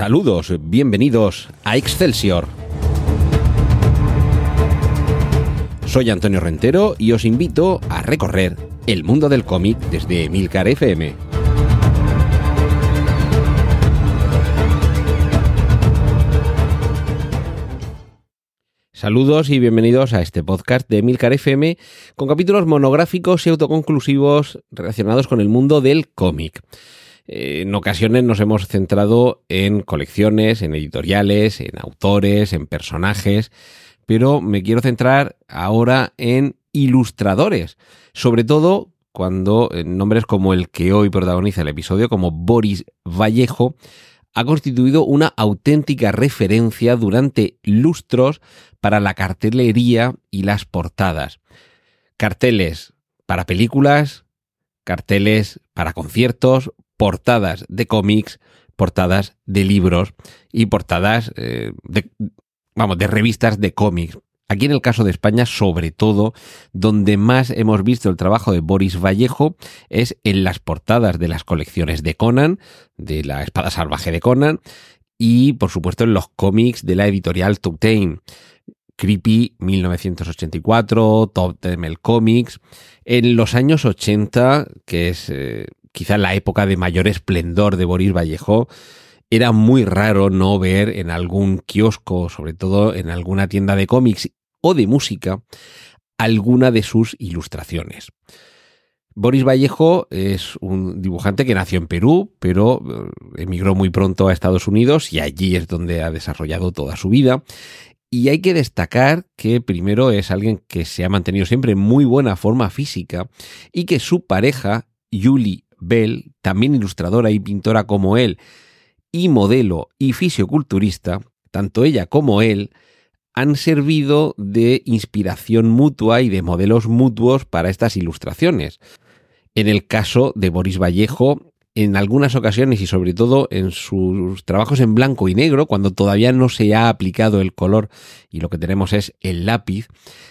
Saludos, bienvenidos a Excelsior. Soy Antonio Rentero y os invito a recorrer el mundo del cómic desde Emilcar FM. Saludos y bienvenidos a este podcast de Emilcar FM con capítulos monográficos y autoconclusivos relacionados con el mundo del cómic. Eh, en ocasiones nos hemos centrado en colecciones, en editoriales, en autores, en personajes, pero me quiero centrar ahora en ilustradores, sobre todo cuando nombres como el que hoy protagoniza el episodio, como Boris Vallejo, ha constituido una auténtica referencia durante lustros para la cartelería y las portadas. Carteles para películas, carteles para conciertos, portadas de cómics, portadas de libros y portadas eh, de, vamos, de revistas de cómics. Aquí en el caso de España, sobre todo, donde más hemos visto el trabajo de Boris Vallejo es en las portadas de las colecciones de Conan, de la espada salvaje de Conan, y por supuesto en los cómics de la editorial Toctain. Creepy 1984, Top Temel Comics. En los años 80, que es eh, quizá la época de mayor esplendor de Boris Vallejo, era muy raro no ver en algún kiosco, sobre todo en alguna tienda de cómics o de música, alguna de sus ilustraciones. Boris Vallejo es un dibujante que nació en Perú, pero eh, emigró muy pronto a Estados Unidos y allí es donde ha desarrollado toda su vida. Y hay que destacar que primero es alguien que se ha mantenido siempre en muy buena forma física y que su pareja, Julie Bell, también ilustradora y pintora como él, y modelo y fisioculturista, tanto ella como él, han servido de inspiración mutua y de modelos mutuos para estas ilustraciones. En el caso de Boris Vallejo, en algunas ocasiones y sobre todo en sus trabajos en blanco y negro, cuando todavía no se ha aplicado el color y lo que tenemos es el lápiz,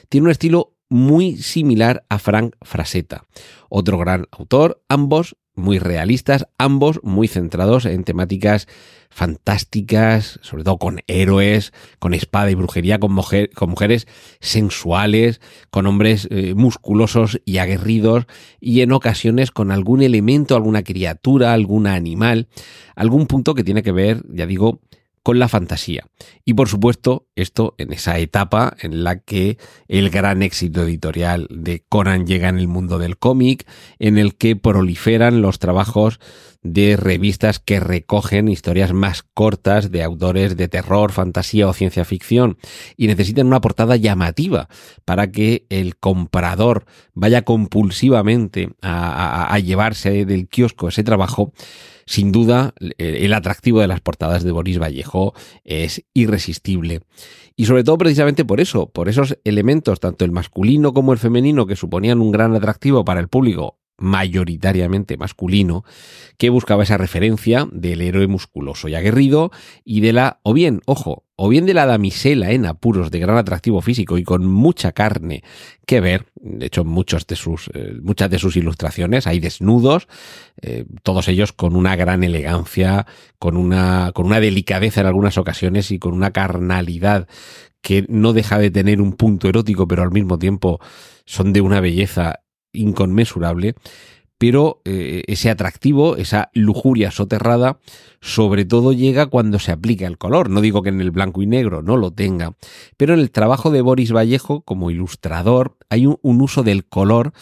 tiene un estilo muy similar a Frank Frasetta, otro gran autor, ambos muy realistas, ambos muy centrados en temáticas fantásticas, sobre todo con héroes, con espada y brujería, con, con mujeres sensuales, con hombres eh, musculosos y aguerridos, y en ocasiones con algún elemento, alguna criatura, algún animal, algún punto que tiene que ver, ya digo, con la fantasía. Y por supuesto, esto en esa etapa en la que el gran éxito editorial de Conan llega en el mundo del cómic, en el que proliferan los trabajos de revistas que recogen historias más cortas de autores de terror, fantasía o ciencia ficción y necesitan una portada llamativa para que el comprador vaya compulsivamente a, a llevarse del kiosco ese trabajo sin duda, el atractivo de las portadas de Boris Vallejo es irresistible. Y sobre todo precisamente por eso, por esos elementos, tanto el masculino como el femenino, que suponían un gran atractivo para el público mayoritariamente masculino, que buscaba esa referencia del héroe musculoso y aguerrido y de la, o bien, ojo, o bien de la damisela en apuros de gran atractivo físico y con mucha carne que ver, de hecho muchos de sus, eh, muchas de sus ilustraciones hay desnudos, eh, todos ellos con una gran elegancia, con una, con una delicadeza en algunas ocasiones y con una carnalidad que no deja de tener un punto erótico, pero al mismo tiempo son de una belleza inconmensurable, pero eh, ese atractivo, esa lujuria soterrada, sobre todo llega cuando se aplica el color. No digo que en el blanco y negro no lo tenga, pero en el trabajo de Boris Vallejo como ilustrador hay un, un uso del color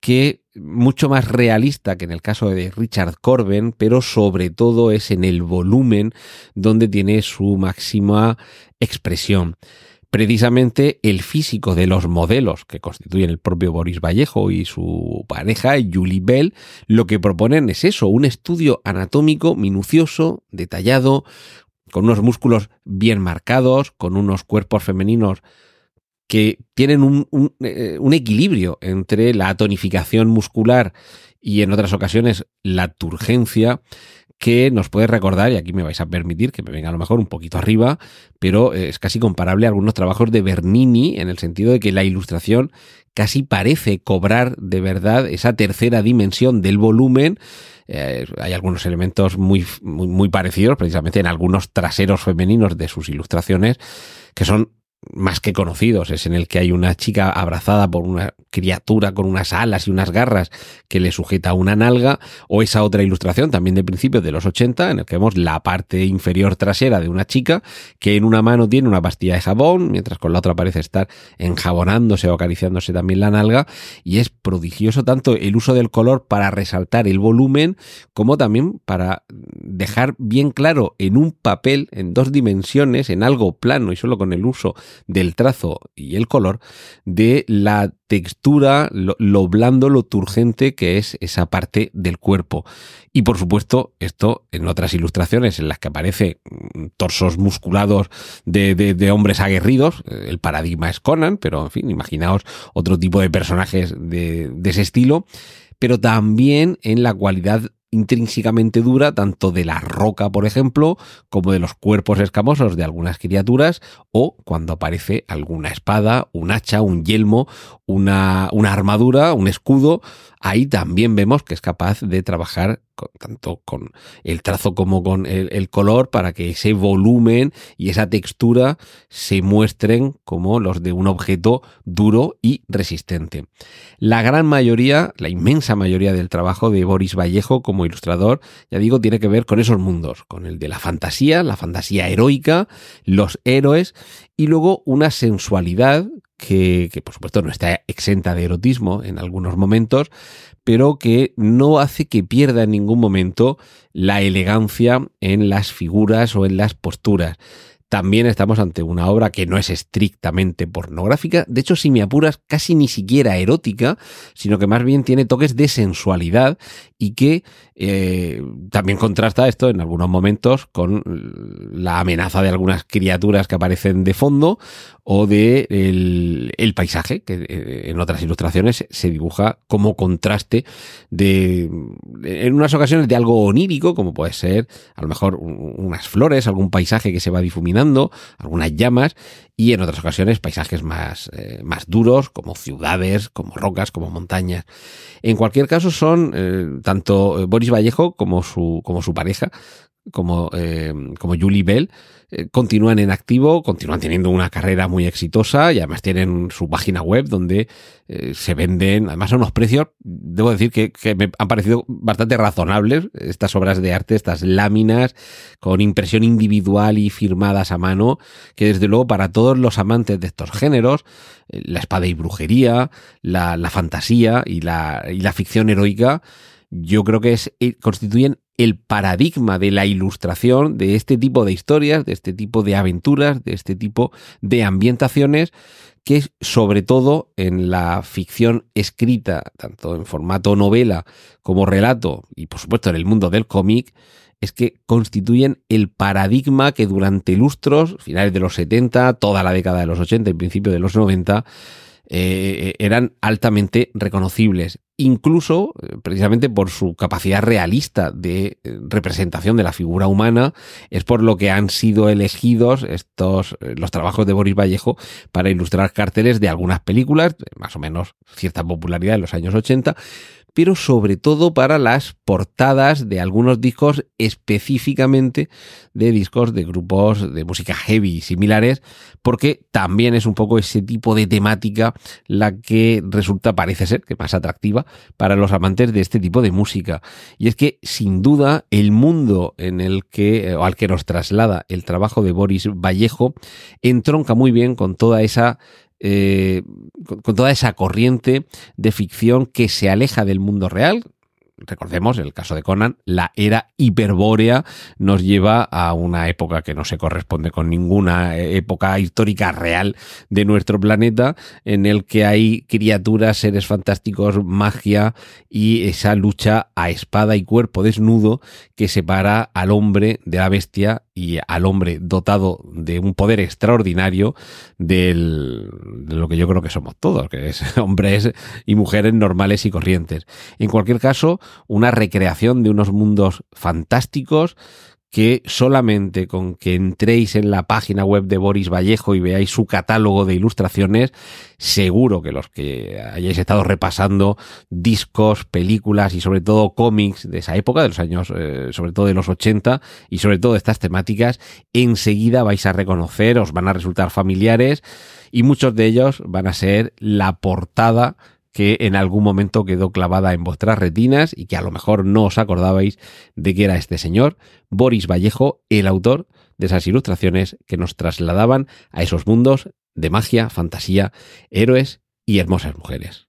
que mucho más realista que en el caso de Richard Corben, pero sobre todo es en el volumen donde tiene su máxima expresión precisamente el físico de los modelos que constituyen el propio Boris Vallejo y su pareja, Julie Bell, lo que proponen es eso, un estudio anatómico minucioso, detallado, con unos músculos bien marcados, con unos cuerpos femeninos que tienen un, eh, equilibrio entre la tonificación muscular y en otras ocasiones la turgencia que nos puede recordar, y aquí me vais a permitir que me venga a lo mejor un poquito arriba, pero es casi comparable a algunos trabajos de Bernini en el sentido de que la ilustración casi parece cobrar de verdad esa tercera dimensión del volumen. Eh, hay algunos elementos muy, muy, muy parecidos, precisamente en algunos traseros femeninos de sus ilustraciones, que son más que conocidos, es en el que hay una chica abrazada por una criatura con unas alas y unas garras que le sujeta una nalga, o esa otra ilustración también de principios de los 80, en el que vemos la parte inferior trasera de una chica que en una mano tiene una pastilla de jabón, mientras con la otra parece estar enjabonándose o acariciándose también la nalga, y es prodigioso tanto el uso del color para resaltar el volumen, como también para dejar bien claro en un papel, en dos dimensiones, en algo plano y solo con el uso del trazo y el color de la textura, lo, blando, lo turgente que es esa parte del cuerpo. Y por supuesto, esto en otras ilustraciones en las que aparece mm, torsos musculados de, hombres aguerridos, eh, el paradigma es Conan, pero en fin, imaginaos otro tipo de personajes de, de ese estilo pero también en la cualidad intrínsecamente dura tanto de la roca, por ejemplo, como de los cuerpos escamosos de algunas criaturas, o cuando aparece alguna espada, un hacha, un yelmo, una, una armadura, un escudo, ahí también vemos que es capaz de trabajar tanto con el trazo como con el, color para que ese volumen y esa textura se muestren como los de un objeto duro y resistente. La gran mayoría, la inmensa mayoría del trabajo de Boris Vallejo como ilustrador, ya digo, tiene que ver con esos mundos, con el de la fantasía, la fantasía heroica, los héroes y luego una sensualidad que, por supuesto no está exenta de erotismo en algunos momentos, pero que no hace que pierda en ningún momento la elegancia en las figuras o en las posturas. También estamos ante una obra que no es estrictamente pornográfica, de hecho si me apuras casi ni siquiera erótica, sino que más bien tiene toques de sensualidad y que eh, también contrasta esto en algunos momentos con la amenaza de algunas criaturas que aparecen de fondo o de el, paisaje, que eh, en otras ilustraciones se dibuja como contraste de, en unas ocasiones de algo onírico, como puede ser a lo mejor unas flores, algún paisaje que se va difuminando, algunas llamas, y en otras ocasiones paisajes más, eh, más duros, como ciudades, como rocas, como montañas. En cualquier caso son eh, tanto Boris Vallejo como su, como su pareja, como, como Julie Bell, continúan en activo, continúan teniendo una carrera muy exitosa y además tienen su página web donde eh, se venden, además a unos precios, debo decir que, que, me han parecido bastante razonables estas obras de arte, estas láminas con impresión individual y firmadas a mano, que desde luego para todos los amantes de estos géneros, eh, la espada y brujería, la, la fantasía y la, y la ficción heroica, yo creo que es, eh, constituyen el paradigma de la ilustración de este tipo de historias, de este tipo de aventuras, de este tipo de ambientaciones que sobre todo en la ficción escrita, tanto en formato novela como relato, y por supuesto en el mundo del cómic, es que constituyen el paradigma que durante lustros, finales de los 70, toda la década de los 80 y principio de los 90, eh, eran altamente reconocibles, incluso eh, precisamente por su capacidad realista de eh, representación de la figura humana, es por lo que han sido elegidos estos los trabajos de Boris Vallejo para ilustrar carteles de algunas películas, más o menos cierta popularidad en los años 80, pero sobre todo para las portadas de algunos discos específicamente de discos de grupos de música heavy y similares, porque también es un poco ese tipo de temática la que resulta, parece ser, que más atractiva para los amantes de este tipo de música. Y es que, sin duda, el mundo en el que, o al que nos traslada el trabajo de Boris Vallejo, entronca muy bien con toda esa eh, con, toda esa corriente de ficción que se aleja del mundo real, recordemos, el caso de Conan, la era hiperbórea nos lleva a una época que no se corresponde con ninguna época histórica real de nuestro planeta, en el que hay criaturas, seres fantásticos, magia y esa lucha a espada y cuerpo desnudo que separa al hombre de la bestia y al hombre dotado de un poder extraordinario del, de lo que yo creo que somos todos, que es hombres y mujeres normales y corrientes. En cualquier caso, una recreación de unos mundos fantásticos que solamente con que entréis en la página web de Boris Vallejo y veáis su catálogo de ilustraciones, seguro que los que hayáis estado repasando discos, películas y sobre todo cómics de esa época, de los años, eh, sobre todo de los 80 y sobre todo de estas temáticas, enseguida vais a reconocer, os van a resultar familiares y muchos de ellos van a ser la portada que en algún momento quedó clavada en vuestras retinas y que a lo mejor no os acordabais de que era este señor, Boris Vallejo, el autor de esas ilustraciones que nos trasladaban a esos mundos de magia, fantasía, héroes y hermosas mujeres.